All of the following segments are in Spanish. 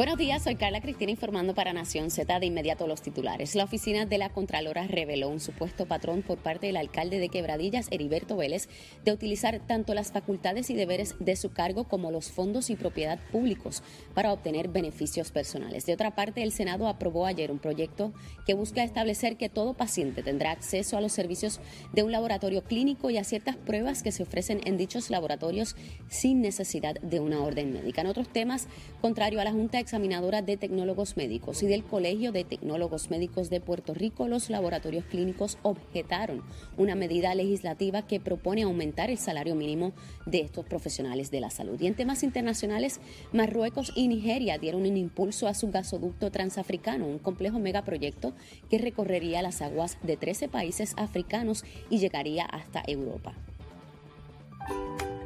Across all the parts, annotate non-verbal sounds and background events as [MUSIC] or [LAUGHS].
Buenos días, soy Carla Cristina informando para Nación Z de inmediato los titulares. La oficina de la Contralora reveló un supuesto patrón por parte del alcalde de Quebradillas, Heriberto Vélez, de utilizar tanto las facultades y deberes de su cargo como los fondos y propiedad públicos para obtener beneficios personales. De otra parte, el Senado aprobó ayer un proyecto que busca establecer que todo paciente tendrá acceso a los servicios de un laboratorio clínico y a ciertas pruebas que se ofrecen en dichos laboratorios sin necesidad de una orden médica. En otros temas, contrario a la Junta examinadora de tecnólogos médicos y del Colegio de Tecnólogos Médicos de Puerto Rico, los laboratorios clínicos objetaron una medida legislativa que propone aumentar el salario mínimo de estos profesionales de la salud. Y en temas internacionales, Marruecos y Nigeria dieron un impulso a su gasoducto transafricano, un complejo megaproyecto que recorrería las aguas de 13 países africanos y llegaría hasta Europa.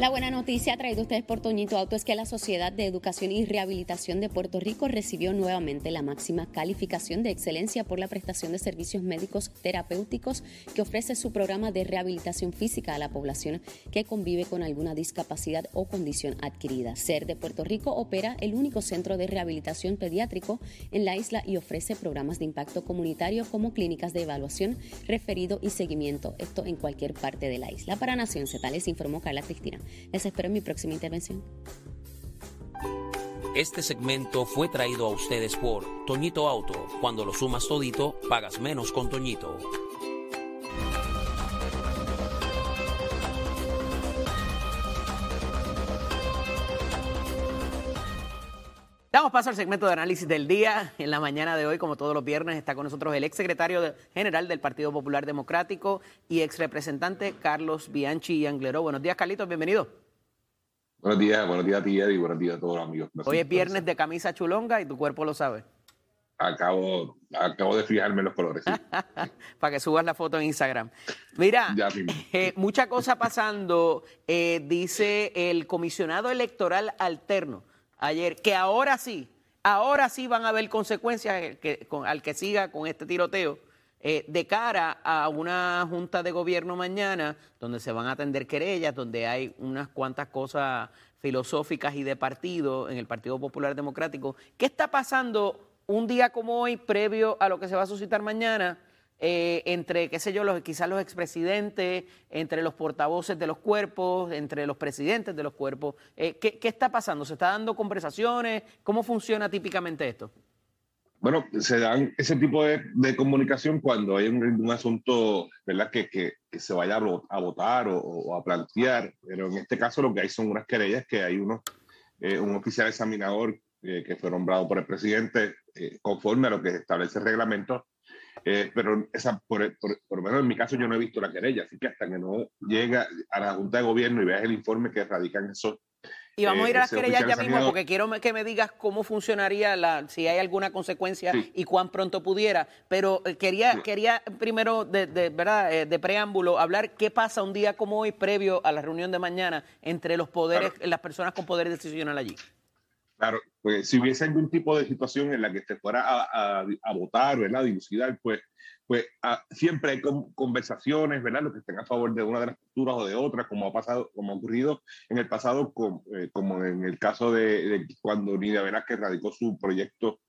La buena noticia traída ustedes por Toñito Auto es que la Sociedad de Educación y Rehabilitación de Puerto Rico recibió nuevamente la máxima calificación de excelencia por la prestación de servicios médicos terapéuticos que ofrece su programa de rehabilitación física a la población que convive con alguna discapacidad o condición adquirida. SER de Puerto Rico opera el único centro de rehabilitación pediátrico en la isla y ofrece programas de impacto comunitario como clínicas de evaluación, referido y seguimiento, esto en cualquier parte de la isla. Para Nación Z informó Carla Cristina. Les espero en mi próxima intervención. Este segmento fue traído a ustedes por Toñito Auto. Cuando lo sumas todito, pagas menos con Toñito. Damos paso al segmento de análisis del día. En la mañana de hoy, como todos los viernes, está con nosotros el ex secretario general del Partido Popular Democrático y ex representante Carlos Bianchi Angleró. Buenos días, Carlitos, bienvenido. Buenos días, buenos días a ti, Eddie, buenos días a todos los amigos. Hoy es viernes de camisa chulonga y tu cuerpo lo sabe. Acabo, acabo de fijarme en los colores. sí. [LAUGHS] Para que subas la foto en Instagram. Mira, [LAUGHS] eh, mucha cosa pasando. eh, dice el comisionado electoral alterno ayer que ahora sí, ahora sí van a haber consecuencias al que siga con este tiroteo. eh, de cara a una junta de gobierno mañana, donde se van a atender querellas, donde hay unas cuantas cosas filosóficas y de partido en el Partido Popular Democrático. ¿Qué está pasando un día como hoy, previo a lo que se va a suscitar mañana? Eh, entre, qué sé yo, los, quizás los expresidentes, entre los portavoces de los cuerpos, entre los presidentes de los cuerpos. Eh, ¿qué, qué está pasando? ¿Se está dando conversaciones? ¿Cómo funciona típicamente esto? Bueno, se dan ese tipo de, de comunicación cuando hay un, un asunto, ¿verdad?, que, que, que se vaya a, vo- a votar o, a plantear, pero en este caso lo que hay son unas querellas que hay uno, eh, un oficial examinador que fue nombrado por el presidente conforme a lo que establece el reglamento, eh, pero esa, por, por, por lo menos en mi caso yo no he visto la querella, así que hasta que no llega a la Junta de Gobierno y veas el informe que radican esos Y vamos Eh, a ir a las ese querellas ya mismo porque quiero que me digas cómo funcionaría, la, si hay alguna consecuencia Sí. y cuán pronto pudiera. Pero eh, quería, Sí. quería primero, de, de- ¿verdad? Eh, de preámbulo, hablar qué pasa un día como hoy, previo a la reunión de mañana, entre los poderes, las personas con poder decisional allí. Claro, pues si hubiese algún tipo de situación en la que se fuera a, a, votar, ¿verdad? Dilucidar, pues, pues ah, siempre hay conversaciones, ¿verdad? Los que estén a favor de una de las posturas o de otra, como ha pasado, como ha ocurrido en el pasado, eh, como en el caso de, cuando Nidia Velázquez radicó su proyecto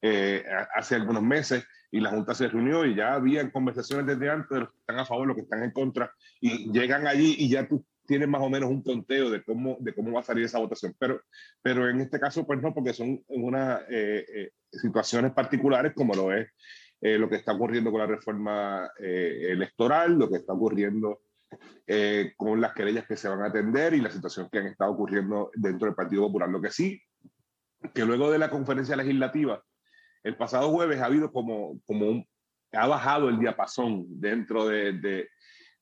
eh, hace algunos meses y la Junta se reunió y ya había conversaciones desde antes de los que están a favor, los que están en contra, y llegan allí y ya tú tienes más o menos un conteo de cómo, de cómo va a salir esa votación. Pero, pero en este caso, pues no, porque son unas eh, eh, situaciones particulares como lo es eh, lo que está ocurriendo con la reforma electoral, lo que está ocurriendo con las querellas que se van a atender y la situación que han estado ocurriendo dentro del Partido Popular. Lo que sí, que luego de la conferencia legislativa, el pasado jueves ha habido como, como un, ha bajado el diapasón dentro de, de,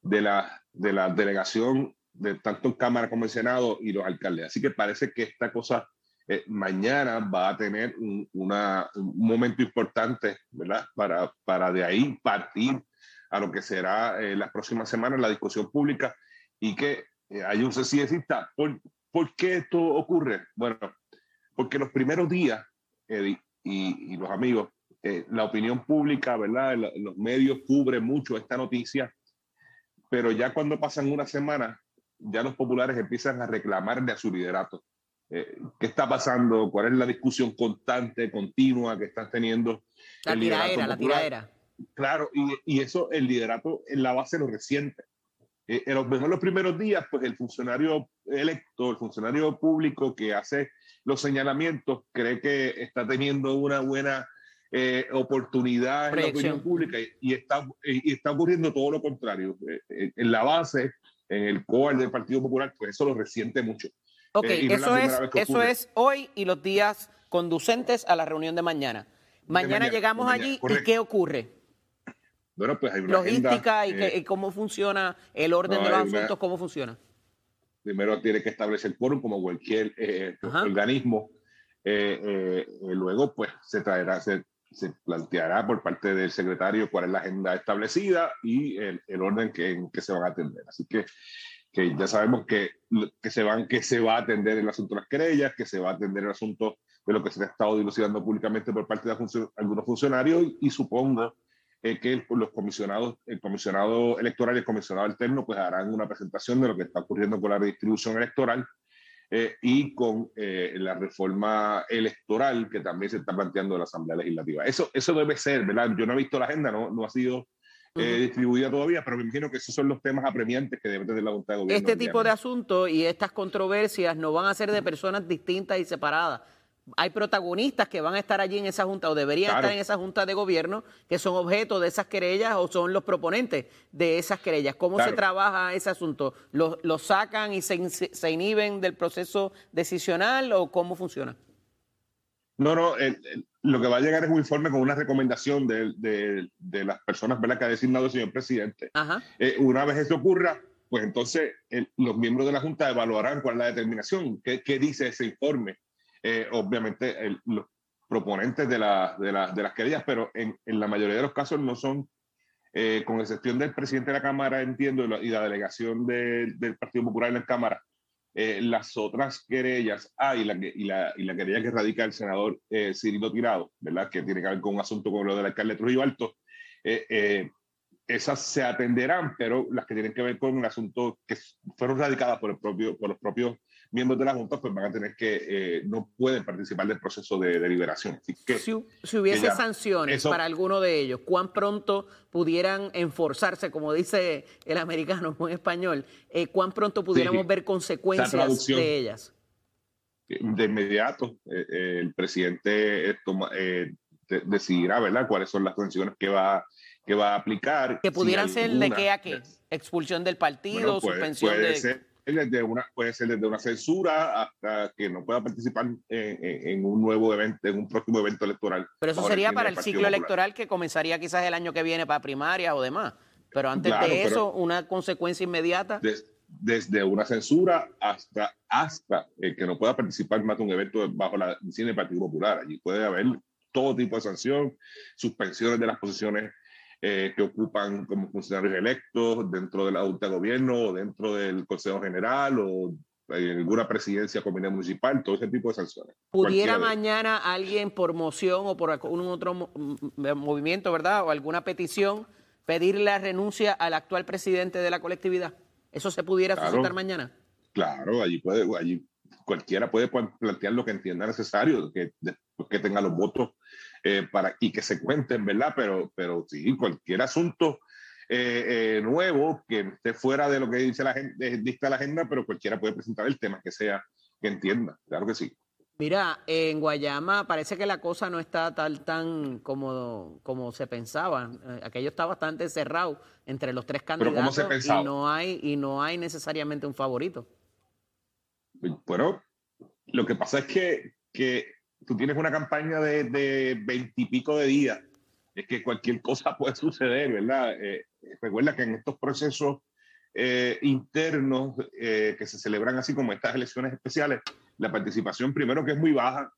de la, de la delegación de tanto en Cámara como en Senado y los alcaldes. Así que parece que esta cosa eh, mañana va a tener un, una, un, momento importante, ¿verdad? Para, para de ahí partir a lo que será eh, las próximas semanas la discusión pública y que eh, hay un exista. ¿Por, ¿Por qué esto ocurre? Bueno, porque los primeros días, Eddie y, y los amigos, la opinión pública, ¿verdad? Los medios cubren mucho esta noticia, pero ya cuando pasan una semana, ya los populares empiezan a reclamar de su liderato. Eh, ¿Qué está pasando? ¿Cuál es la discusión constante, continua que están teniendo? La tiraera, la tiraera. Claro, y, y, eso, el liderato en la base lo reciente. Eh, en los, mejor los primeros días, pues el funcionario electo, el funcionario público que hace los señalamientos, cree que está teniendo una buena eh, oportunidad en la opinión pública y, está, y está ocurriendo todo lo contrario. en la base, en el core del Partido Popular, pues eso lo resiente mucho. Ok, eh, eso, es, eso es hoy y los días conducentes a la reunión de mañana. Mañana, llegamos allí y ¿qué ocurre? Bueno, pues hay una Logística eh, y, cómo funciona el orden de los asuntos, ¿cómo funciona? Primero tiene que establecer el quórum como cualquier eh, organismo. luego, pues se traerá, se se planteará por parte del secretario cuál es la agenda establecida y el, el orden que, en que se van a atender. Así que, que ya sabemos que, que, se van, que se va a atender el asunto de las querellas, que se va a atender el asunto de lo que se ha estado dilucidando públicamente por parte de algunos funcionarios y, supongo eh, que los comisionados, el comisionado electoral y el comisionado alterno pues harán una presentación de lo que está ocurriendo con la redistribución electoral eh, y con eh, la reforma electoral que también se está planteando en la Asamblea Legislativa. Eso, eso debe ser, ¿verdad? Yo no he visto la agenda, no, no ha sido eh, distribuida todavía, pero me imagino que esos son los temas apremiantes que debe tener la Junta de Gobierno. Este tipo de asuntos y estas controversias no van a ser de personas distintas y separadas hay protagonistas que van a estar allí en esa junta o deberían estar en esa junta de gobierno que son objeto de esas querellas o son los proponentes de esas querellas. ¿Cómo se trabaja ese asunto? ¿Los, sacan y se, inhiben del proceso decisional o cómo funciona? No, no, lo que va a llegar es un informe con una recomendación de, las personas que ha designado el señor presidente. Eh, una vez eso ocurra, pues entonces los miembros de la Junta evaluarán cuál es la determinación, qué, qué dice ese informe eh, obviamente los proponentes de, la, de, la, de, las querellas, pero en, en, la mayoría de los casos no son, eh, con excepción del presidente de la Cámara, entiendo, y la, delegación del Partido Popular en la Cámara, eh, las otras querellas, ah, y la, y la, y la querella que radica el senador Cirilo Tirado, ¿verdad? Que tiene que ver con un asunto como lo del alcalde Trujillo Alto, esas se atenderán, pero las que tienen que ver con un asunto que fueron radicadas por, el propio, por los propios miembros de la Junta pues van a tener que, eh, no pueden participar del proceso de deliberación. Que, si, hubiese sanciones para alguno de ellos, ¿cuán pronto pudieran enforzarse, como dice el americano [LAUGHS] en español, eh, cuán pronto pudiéramos ver consecuencias de ellas? De inmediato, eh, el presidente decidirá, ¿verdad?, cuáles son las sanciones que va que va a aplicar. Que pudieran ser de qué a qué, expulsión del partido, suspensión de desde una, puede ser desde una censura hasta que no pueda participar en, un nuevo evento, en un próximo evento electoral. Pero eso sería para el ciclo electoral que comenzaría quizás el año que viene para primarias o demás. Pero antes de eso, una consecuencia inmediata. desde una censura hasta, hasta que no pueda participar más de un evento bajo la cine del Partido Popular. Allí puede haber todo tipo de sanción, suspensiones de las posiciones eh, que ocupan como funcionarios electos dentro de la Junta de Gobierno o dentro del Consejo General o en alguna presidencia comunidad municipal, todo ese tipo de sanciones. ¿Pudiera mañana alguien por moción o por algún otro movimiento, ¿verdad? O alguna petición pedirle la renuncia al actual presidente de la colectividad? ¿Eso se pudiera suscitar mañana? Claro, allí puede, allí cualquiera puede plantear lo que entienda necesario, que, que tenga los votos eh, para, y que se cuenten, ¿verdad? Pero, pero sí, cualquier asunto eh, eh, nuevo que esté fuera de lo que dice la, dicta la agenda, pero cualquiera puede presentar el tema que sea, que entienda, claro que sí. Mira, en Guayama parece que la cosa no está tal tan como, como se pensaba. Aquello está bastante cerrado entre los tres candidatos y no hay y no hay necesariamente un favorito. Bueno, lo que pasa es que, que tú tienes una campaña de veintipico de, días, es que cualquier cosa [LAUGHS] puede suceder, ¿verdad? Eh, recuerda que en estos procesos eh, internos eh, que se celebran así como estas elecciones especiales, la participación primero que es muy baja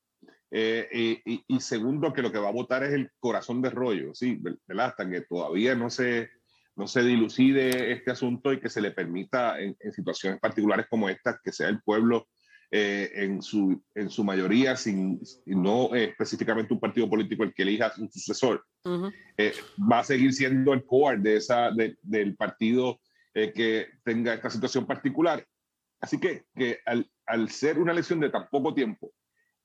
y, y, segundo que lo que va a votar es el corazón de rollo, ¿sí? ¿verdad? Hasta que todavía no se no se dilucide este asunto y que se le permita en, situaciones particulares como esta que sea el pueblo eh, en, su, en su mayoría, sin, no eh, específicamente un partido político el que elija su sucesor, eh, va a seguir siendo el core de esa, del partido que tenga esta situación particular. Así que, que al, al, ser una elección de tan poco tiempo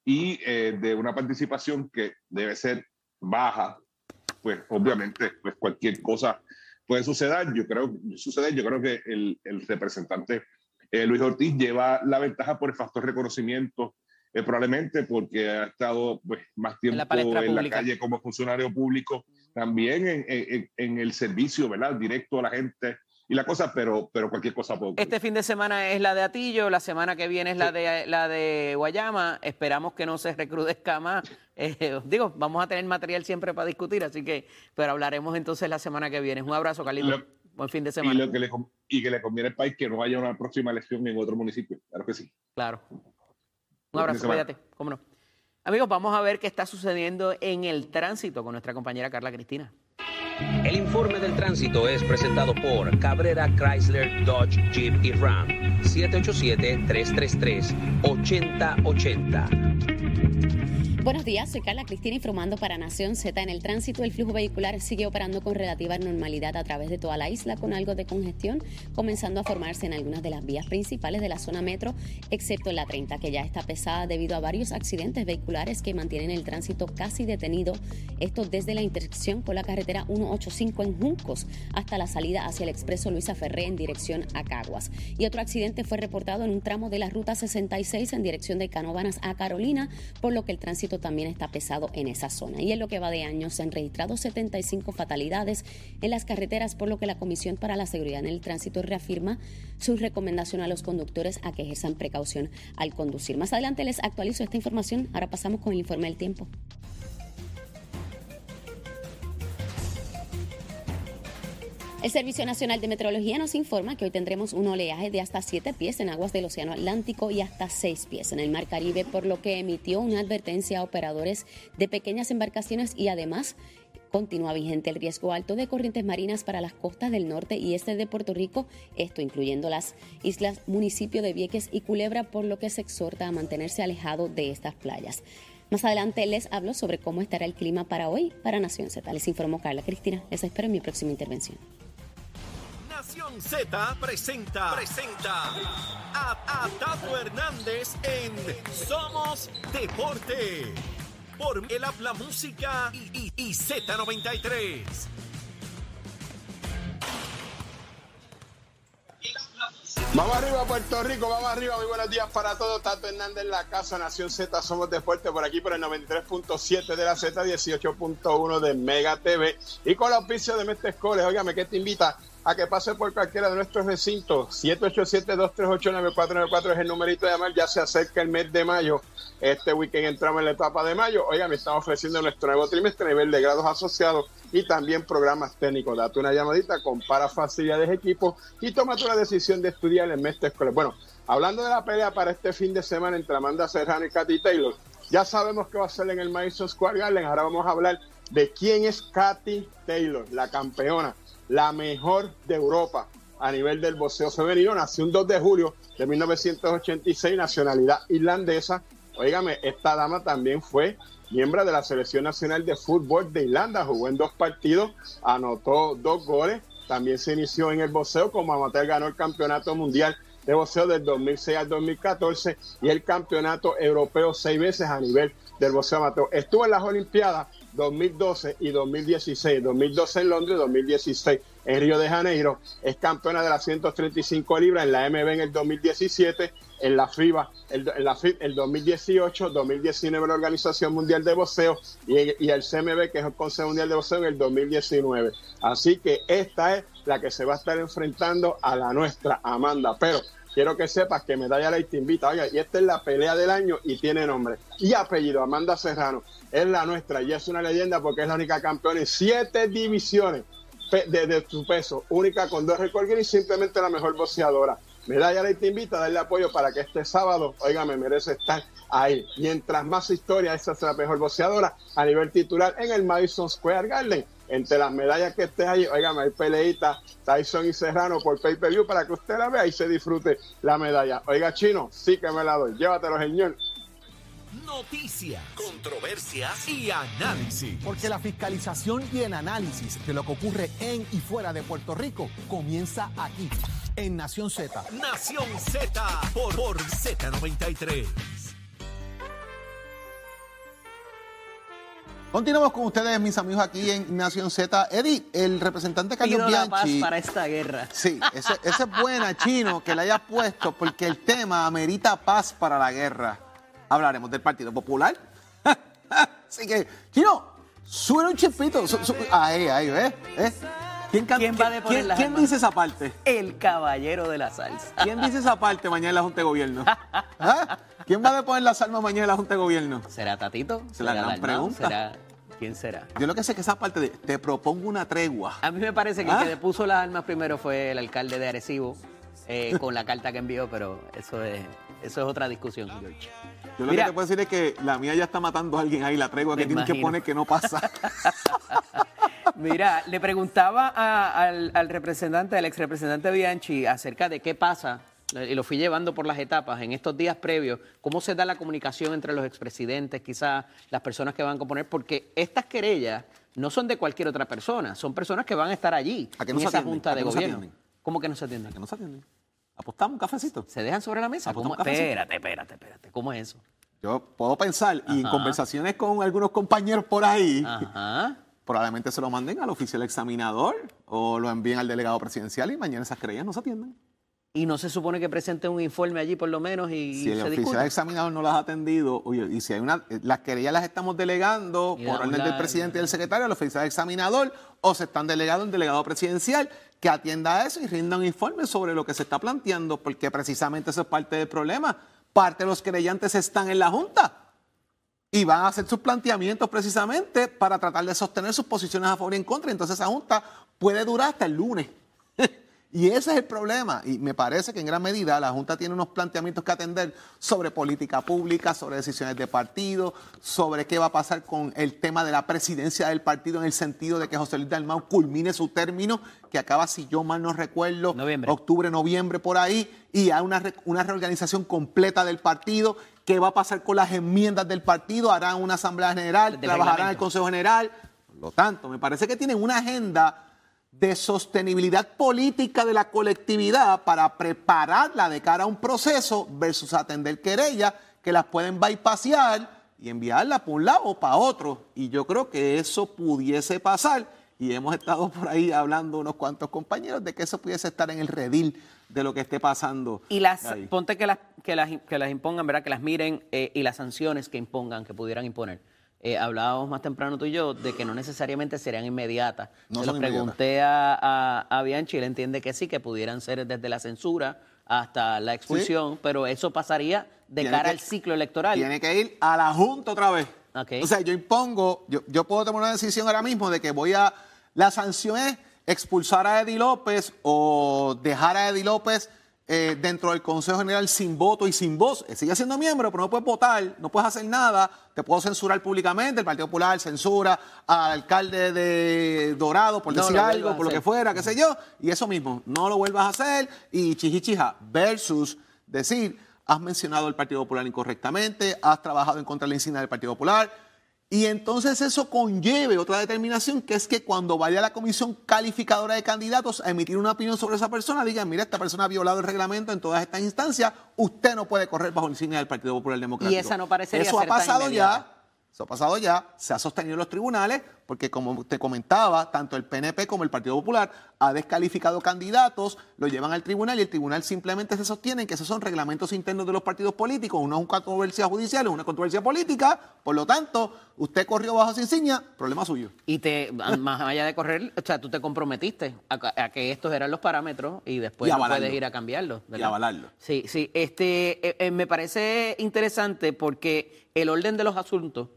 y de una participación que debe ser baja, pues obviamente pues cualquier cosa puede suceder. Yo creo, suceder, yo creo que el, el representante eh, Luis Ortiz lleva la ventaja por el factor reconocimiento, eh, probablemente porque ha estado pues, más tiempo en la, calle como funcionario público, también en, en, en, el servicio ¿verdad? directo a la gente y la cosa, pero, pero cualquier cosa puede Este fin de semana es la de Atillo, la semana que viene es la, de, la de Guayama. Esperamos que no se recrudezca más. [LAUGHS] Eh, digo, vamos a tener material siempre para discutir, así que, pero hablaremos entonces la semana que viene. Un abrazo, Carlito. Buen fin de semana. Y, lo que le, y que le conviene al país que no haya una próxima elección en otro municipio. Claro que sí. Claro. Un abrazo, cuídate. ¿Cómo no? Amigos, vamos a ver qué está sucediendo en el tránsito con nuestra compañera Carla Cristina. El informe del tránsito es presentado por Cabrera Chrysler Dodge Jeep y Ram 787-333-8080. Buenos días, soy Carla Cristina informando para Nación Z. En el tránsito, el flujo vehicular sigue operando con relativa normalidad a través de toda la isla, con algo de congestión, comenzando a formarse en algunas de las vías principales de la zona metro, excepto en la 30, que ya está pesada debido a varios accidentes vehiculares que mantienen el tránsito casi detenido. Esto desde la intersección con la carretera 185 en Juncos hasta la salida hacia el expreso Luisa Ferré en dirección a Caguas. Y otro accidente fue reportado en un tramo de la ruta 66 en dirección de Canovanas a Carolina, por lo que el tránsito también está pesado en esa zona. Y en lo que va de año se han registrado 75 fatalidades en las carreteras, por lo que la Comisión para la Seguridad en el Tránsito reafirma su recomendación a los conductores a que ejerzan precaución al conducir. Más adelante les actualizo esta información. Ahora pasamos con el informe del tiempo. El Servicio Nacional de Meteorología nos informa que hoy tendremos un oleaje de hasta 7 pies en aguas del Océano Atlántico y hasta 6 pies en el Mar Caribe, por lo que emitió una advertencia a operadores de pequeñas embarcaciones y además continúa vigente el riesgo alto de corrientes marinas para las costas del norte y este de Puerto Rico, esto incluyendo las islas municipio de Vieques y Culebra, por lo que se exhorta a mantenerse alejado de estas playas. Más adelante les hablo sobre cómo estará el clima para hoy para Nación Z. Les informó Carla Cristina. Les espero en mi próxima intervención. Nación Z presenta, presenta a, Tato Hernández en Somos Deporte. Por el habla música y, y Z93. Vamos arriba Puerto Rico, vamos arriba, muy buenos días para todos. Tato Hernández en la casa, Nación Z, somos Deporte por aquí por el 93.7 de la Z, 18.1 de Mega TV y con la auspicio de Mestre Escoles. Óigame, ¿qué te invita? A que pase por cualquiera de nuestros recintos. 787-238-9494 es el numerito de llamar. Ya se acerca el mes de mayo. Este weekend entramos en la etapa de mayo. Oiga, me estamos ofreciendo nuestro nuevo trimestre a nivel de grados asociados y también programas técnicos. Date una llamadita, compara facilidades de equipo y toma una decisión de estudiar en Mestre Escolar. Bueno, hablando de la pelea para este fin de semana entre Amanda Serrano y Katy Taylor, ya sabemos que va a ser en el Madison Square Garden. Ahora vamos a hablar de quién es Katy Taylor, la campeona la mejor de Europa. a nivel del boxeo femenino. Nació un 2 de julio de 1986, nacionalidad irlandesa. Óigame, esta dama también fue miembro de la Selección Nacional de Fútbol de Irlanda. Jugó en dos partidos, anotó dos goles. También se inició en el boxeo como amateur, ganó el campeonato mundial de boxeo del 2006 al 2014 y el campeonato europeo seis veces a nivel del boxeo amateur. Estuvo en las Olimpiadas 2012 y 2016, 2012 en Londres, 2016 en Río de Janeiro, es campeona de las 135 libras en la MB en el 2017, en la FIBA en la FIB el 2018, 2019 la Organización Mundial de Boxeo y, y, el CMB que es el Consejo Mundial de Boxeo en el 2019. Así que esta es la que se va a estar enfrentando a la nuestra, Amanda. Pero quiero que sepas que Medalla Ley te invita. Oiga, y esta es la pelea del año y tiene nombre y apellido. Amanda Serrano es la nuestra y es una leyenda porque es la única campeona en siete divisiones de, su peso, única con dos récords y simplemente la mejor boxeadora. Medalla Ley te invita a darle apoyo para que este sábado, oiga, me merece estar ahí. Mientras más historia, esa es la mejor boxeadora a nivel titular en el Madison Square Garden. Entre las medallas que esté ahí, oiga, hay peleita Tyson y Serrano por pay-per-view para que usted la vea y se disfrute la medalla. Oiga, chino, sí que me la doy. Llévatelo, señor. Noticias, controversias y análisis. Porque la fiscalización y el análisis de lo que ocurre en y fuera de Puerto Rico comienza aquí, en Nación Z. Nación Z por, por Z93. Continuamos con ustedes, mis amigos, aquí en Nación Z. Eddie, el representante Carlos Pido la Bianchi. paz para esta guerra. Sí, esa es buena, Chino, que la hayas puesto, porque el tema amerita paz para la guerra. Hablaremos del Partido Popular. [LAUGHS] Así que, Chino, sube un chipito. Su, su, ahí, ahí, ¿ves? ¿Ves? ¿Quién, can- ¿Quién va a quién- deponer quién- las quién armas? dice esa parte? El caballero de la salsa. ¿Quién dice esa parte mañana en la Junta de Gobierno? [LAUGHS] ¿Ah? ¿Quién va a deponer las armas mañana en la Junta de Gobierno? ¿Será Tatito? Se la ¿Será gran Dalmau? pregunta. ¿Será... ¿Quién será? Yo lo que sé es que esa parte de te propongo una tregua. A mí me parece que ¿Ah? el que le puso las armas primero fue el alcalde de Arecibo eh, con la carta que envió, pero eso es, eso es otra discusión, George. Yo lo Mira. que te puedo decir es que la mía ya está matando a alguien ahí, la tregua que Me tienes que imagino. poner que no pasa. [LAUGHS] Mira, le preguntaba a- al, al representante, al ex representante Bianchi, acerca de qué pasa, eh, y lo fui llevando por las etapas en estos días previos, cómo se da la comunicación entre los expresidentes, quizás las personas que van a componer, porque estas querellas no son de cualquier otra persona, son personas que van a estar allí ¿A que en no se esa junta ¿A de que no se gobierno. atienden? ¿Cómo que no se atienden? que no se atienden. Apostamos un cafecito. ¿Se dejan sobre la mesa? ¿Apostamos un cafecito? Espérate, espérate, espérate. ¿Cómo es eso? Yo puedo pensar, y en conversaciones con algunos compañeros por ahí, Ajá. Probablemente se lo manden al oficial examinador o lo envíen al delegado presidencial y mañana esas querellas no se atienden. Y no se supone que presente un informe allí por lo menos y Si el se oficial examinador no las ha atendido, oye, y si hay una, las querellas las estamos delegando Y por orden del la- presidente y del secretario al oficial examinador, o se están delegando en delegado presidencial que atienda a eso y rinda un informe sobre lo que se está planteando, porque precisamente eso es parte del problema. Parte de los querellantes están en la Junta y van a hacer sus planteamientos precisamente para tratar de sostener sus posiciones a favor y en contra. Entonces esa Junta puede durar hasta el lunes. [LAUGHS] Y ese es el problema. Y me parece que en gran medida la Junta tiene unos planteamientos que atender sobre política pública, sobre decisiones de partido, sobre qué va a pasar con el tema de la presidencia del partido en el sentido de que José Luis Dalmau culmine su término, que acaba, si yo mal no recuerdo, Noviembre. octubre, noviembre, por ahí, y hay una, re- una reorganización completa del partido. ¿Qué va a pasar con las enmiendas del partido? ¿Harán una asamblea general? ¿Trabajarán en el. Consejo General? Por lo tanto, me parece que tienen una agenda de sostenibilidad política de la colectividad para prepararla de cara a un proceso versus atender querellas que las pueden bypassar y enviarla por un lado o para otro. Y yo creo que eso pudiese pasar y hemos estado por ahí hablando unos cuantos compañeros de que eso pudiese estar en el redil de lo que esté pasando. Y las, ahí. ponte que las, que las, que las impongan, ¿verdad? Que las miren eh, y las sanciones que impongan, que pudieran imponer. Eh, hablábamos más temprano tú y yo de que no necesariamente serían inmediatas. No Se lo pregunté a, a, a Bianchi, él entiende que sí, que pudieran ser desde la censura hasta la expulsión, pero eso pasaría de Tiene cara que- al ciclo electoral. Tiene que ir a la Junta otra vez. O sea, yo impongo, yo, yo puedo tomar una decisión ahora mismo de que voy a. La sanción es expulsar a Eddie López o dejar a Eddie López eh, dentro del Consejo General sin voto y sin voz. Eh, Sigue siendo miembro, pero no puedes votar, no puedes hacer nada. Te puedo censurar públicamente. El Partido Popular censura al alcalde de Dorado por No decir algo, por lo que fuera, qué sé yo. Y eso mismo, no lo vuelvas a hacer. Y chichichija versus decir, has mencionado al Partido Popular incorrectamente, has trabajado en contra de la insignia del Partido Popular. Y entonces eso conlleve otra determinación, que es que cuando vaya la comisión calificadora de candidatos a emitir una opinión sobre esa persona, digan, mira, esta persona ha violado el reglamento en todas estas instancias, usted no puede correr bajo la insignia del Partido Popular Democrático. Y esa no parecería Eso ha ser pasado ya, eso ha pasado ya, se ha sostenido en los tribunales, porque como te comentaba, tanto el PNP como el Partido Popular ha descalificado candidatos, lo llevan al tribunal y el tribunal simplemente se sostiene que esos son reglamentos internos de los partidos políticos, uno es una controversia judicial, es una controversia política, por lo tanto, usted corrió bajo esa insignia, problema suyo. Y te, más allá de correr, o sea, tú te comprometiste a, a que estos eran los parámetros y después Y no puedes ir a cambiarlos. Y ¿verdad? avalarlo. Sí, sí. Este, eh, eh, me parece interesante porque el orden de los asuntos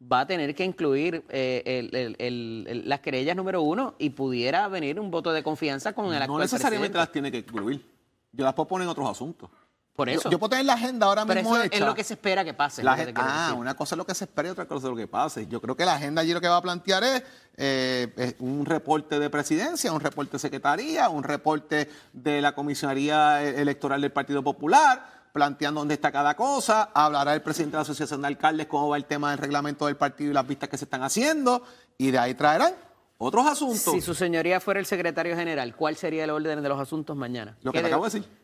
va a tener que incluir eh, el- el- el- el- las querellas número uno y pudiera venir un voto de confianza con el No actual necesariamente presidente. las tiene que incluir, yo las puedo poner en otros asuntos. Por eso. Yo, puedo tener la agenda ahora Pero mismo eso hecha. es lo que se espera que pase. La que ah, decir. una cosa es lo que se espera y otra cosa es lo que pase. Yo creo que la agenda allí lo que va a plantear es, eh, es un reporte de presidencia, un reporte de secretaría, un reporte de la comisionaría e- electoral del Partido Popular, planteando dónde está cada cosa. Hablará el presidente de la Asociación de Alcaldes cómo va el tema del reglamento del partido y las vistas que se están haciendo. Y de ahí traerán otros asuntos. Si su señoría fuera el secretario general, ¿cuál sería el orden de los asuntos mañana? lo que ¿Qué te acabo de decir.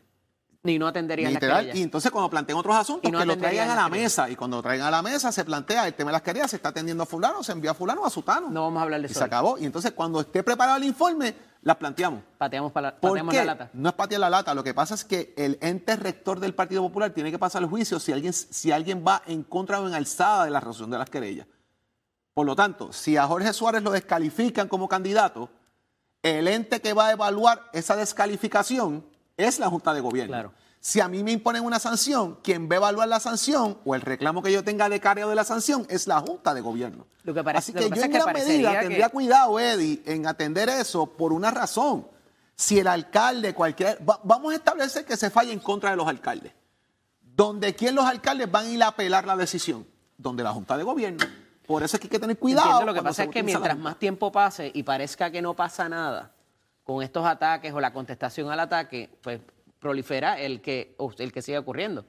Ni no atenderían las Literal. querellas. Y entonces cuando planteen otros asuntos, no que lo traigan a la las mesa. Y cuando lo traigan a la mesa, se plantea el tema de las querellas, se está atendiendo a fulano, se envía a fulano o a sutano. No vamos a hablar de Y eso se acabó. Y entonces cuando esté preparado el informe, las planteamos. Pateamos, para, ¿Por pateamos qué? la lata. No es patear la lata. Lo que pasa es que el ente rector del Partido Popular tiene que pasar el juicio si alguien, si alguien va en contra o en alzada de la resolución de las querellas. Por lo tanto, si a Jorge Suárez lo descalifican como candidato, el ente que va a evaluar esa descalificación es la Junta de Gobierno. Claro. Si a mí me imponen una sanción, quien va a evaluar la sanción o el reclamo que yo tenga de cargo de la sanción es la Junta de Gobierno. Lo que parece- Así lo que yo en gran medida que- tendría cuidado, Eddie, en atender eso por una razón. Si el alcalde, cualquier. va- vamos a establecer que se falle en contra de los alcaldes. Donde quién los alcaldes van a ir a apelar la decisión, donde la Junta de Gobierno. Por eso es que hay que tener cuidado. Entiendo, lo que pasa es que mientras más tiempo pase y parezca que no pasa nada con estos ataques o la contestación al ataque, pues prolifera el que, el que siga ocurriendo.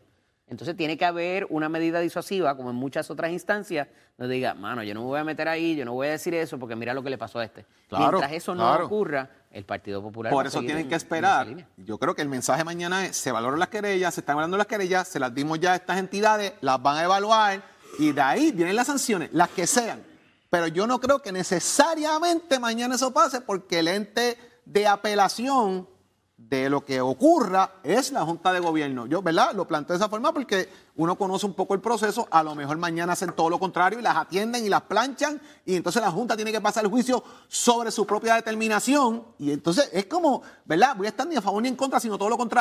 Entonces tiene que haber una medida disuasiva, como en muchas otras instancias, donde diga, mano, yo no me voy a meter ahí, yo no voy a decir eso porque mira lo que le pasó a este. Claro, Mientras eso no claro. ocurra, el Partido Popular Por eso tienen en- que esperar. Yo creo que el mensaje mañana es, se valoran las querellas, se están evaluando las querellas, se las dimos ya a estas entidades, las van a evaluar y de ahí vienen las sanciones, las que sean. Pero yo no creo que necesariamente mañana eso pase porque el ente de apelación de lo que ocurra es la Junta de Gobierno. Yo, ¿verdad? Lo planteo de esa forma porque uno conoce un poco el proceso, a lo mejor mañana hacen todo lo contrario y las atienden y las planchan y entonces la Junta tiene que pasar el juicio sobre su propia determinación y entonces es como, ¿verdad? Voy a estar ni a favor ni en contra, sino todo lo contrario.